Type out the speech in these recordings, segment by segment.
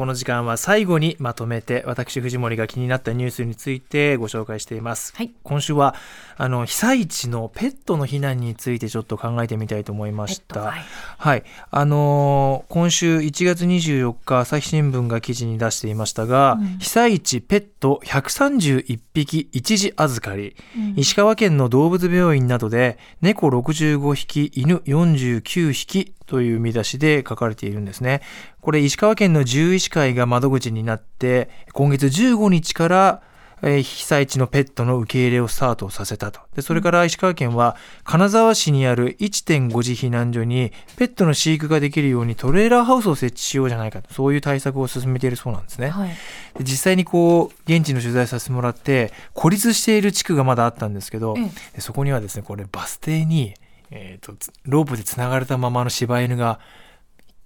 この時間は最後にまとめて私藤森が気になったニュースについてご紹介しています、はい、今週はあの被災地のペットの避難についてちょっと考えてみたいと思いました、はい、はい、あのー、今週1月24日朝日新聞が記事に出していましたが、うん、被災地ペット131匹一時預かり、うん、石川県の動物病院などで猫65匹犬49匹という見出しで書かれているんですね。これ石川県の獣医師会が窓口になって今月15日から被災地のペットの受け入れをスタートさせたと。で、それから石川県は金沢市にある1.5次避難所にペットの飼育ができるようにトレーラーハウスを設置しようじゃないかと、そういう対策を進めているそうなんですね。はい、で実際にこう、現地の取材させてもらって、孤立している地区がまだあったんですけど、でそこにはですね、これバス停にえーと、ロープでつながれたままの柴犬が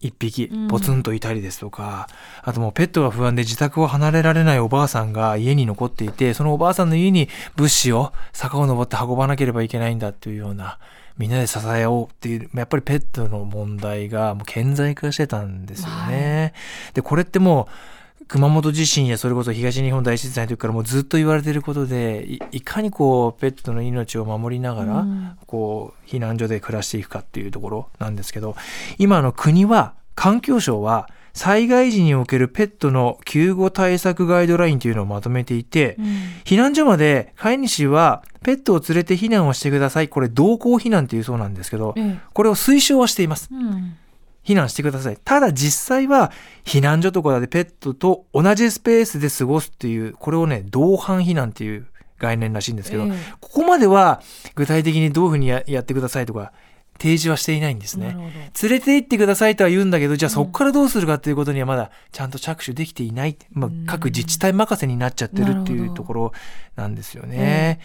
1匹ポツンといたりですとか、うん、あともうペットが不安で自宅を離れられないおばあさんが家に残っていてそのおばあさんの家に物資を坂を登って運ばなければいけないんだっていうようなみんなで支えようっていうやっぱりペットの問題がもう顕在化してたんですよね。はい、でこれってもう熊本地震やそれこそ東日本大震災の時からもうずっと言われていることでいかにこうペットの命を守りながら、うん、こう避難所で暮らしていくかっていうところなんですけど今の国は環境省は災害時におけるペットの救護対策ガイドラインというのをまとめていて、うん、避難所まで飼い主はペットを連れて避難をしてください。これ同行避難っていうそうなんですけど、うん、これを推奨はしています。うん避難してください。ただ実際は避難所とかでペットと同じスペースで過ごすっていう、これをね、同伴避難っていう概念らしいんですけど、えー、ここまでは具体的にどういうふうにやってくださいとか、提示はしていないんですね。連れて行ってくださいとは言うんだけど、じゃあそこからどうするかっていうことにはまだちゃんと着手できていない。まあ、各自治体任せになっちゃってるっていうところなんですよね。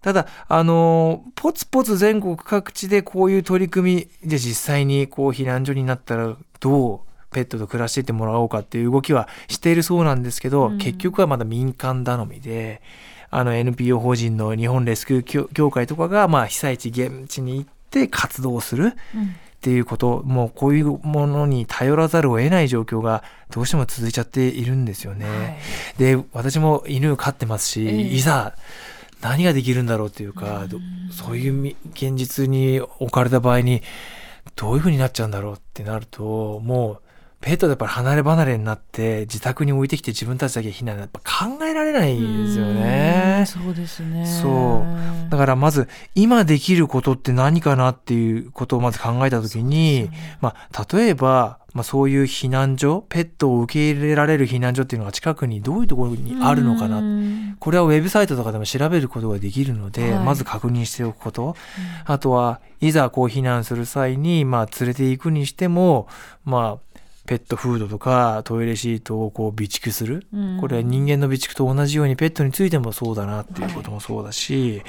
ただ、あの、ポツポツ全国各地でこういう取り組みで実際にこう避難所になったらどうペットと暮らしていってもらおうかっていう動きはしているそうなんですけど、うん、結局はまだ民間頼みで、あの NPO 法人の日本レスキュー協会とかが、まあ被災地現地に行って活動する。っていうこと、もうこういうものに頼らざるを得ない状況がどうしても続いちゃっているんですよね。はい、で、私も犬飼ってますし、えー、いざ何ができるんだろうっていうか、うそういう現実に置かれた場合にどういうふうになっちゃうんだろうってなるともうペットでやっぱり離れ離れになって自宅に置いてきて自分たちだけ避難やっぱ考えられないですよね。そうですね。そう。だからまず今できることって何かなっていうことをまず考えた時に、ね、まあ例えばまあ、そういう避難所ペットを受け入れられる避難所っていうのが近くにどういうところにあるのかなこれはウェブサイトとかでも調べることができるので、はい、まず確認しておくこと、あとはいざこう避難する際に、まあ、連れて行くにしても、まあ、ペットフードとかトイレシートをこう備蓄する、うん、これは人間の備蓄と同じようにペットについてもそうだなっていうこともそうだし、はい、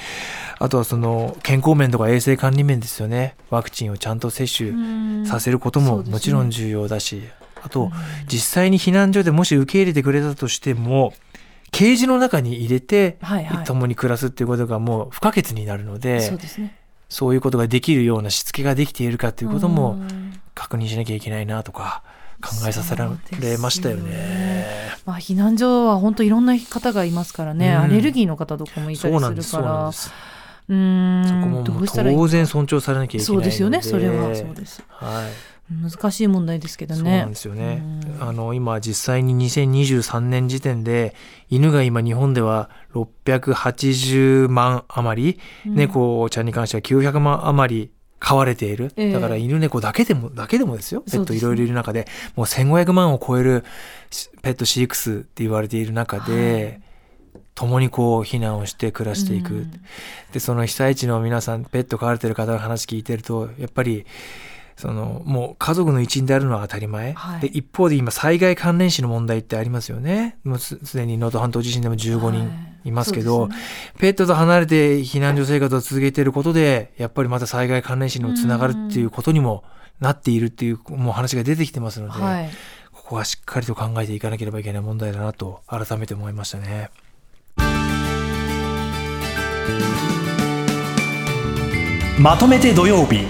あとはその健康面とか衛生管理面ですよね。ワクチンをちゃんと接種させることももちろん重要だし、ね、あと実際に避難所でもし受け入れてくれたとしてもケージの中に入れて、はいはい、共に暮らすっていうことがもう不可欠になるので。そうね。そういうことができるようなしつけができているかということも確認しなきゃいけないなとか考えさせられましたよね。ね。まあ、避難所は本当いろんな方がいますからね、うん、アレルギーの方とかもいたりするから。うんそこも当然尊重されなきゃいけないそうですよね。それはそうです。はい。難しい問題ですけどね。そうなんですよね。あの今実際に2023年時点で犬が今日本では680万余り、うん、猫ちゃんに関しては900万余り飼われている。だから犬猫だけでも、だけでもですよ。ペットいろいろいる中で、もう1500万を超えるペット飼育数って言われている中で、はい、共にこう避難をして暮らしていく。うん、で、その被災地の皆さん、ペット飼われてる方の話聞いてると、やっぱり、そのもう家族の一員であるのは当たり前、はい、で一方で今災害関連死の問題ってありますよね。もうすでに能登半島地震でも15人い。ますけど、はいね、ペットと離れて避難所生活を続けていることでやっぱりまた災害関連死にもつながるっていうことにもなっているっていうもう話が出てきてますので、はい、ここはしっかりと考えていかなければいけない問題だなと改めて思いましたね。まとめて土曜日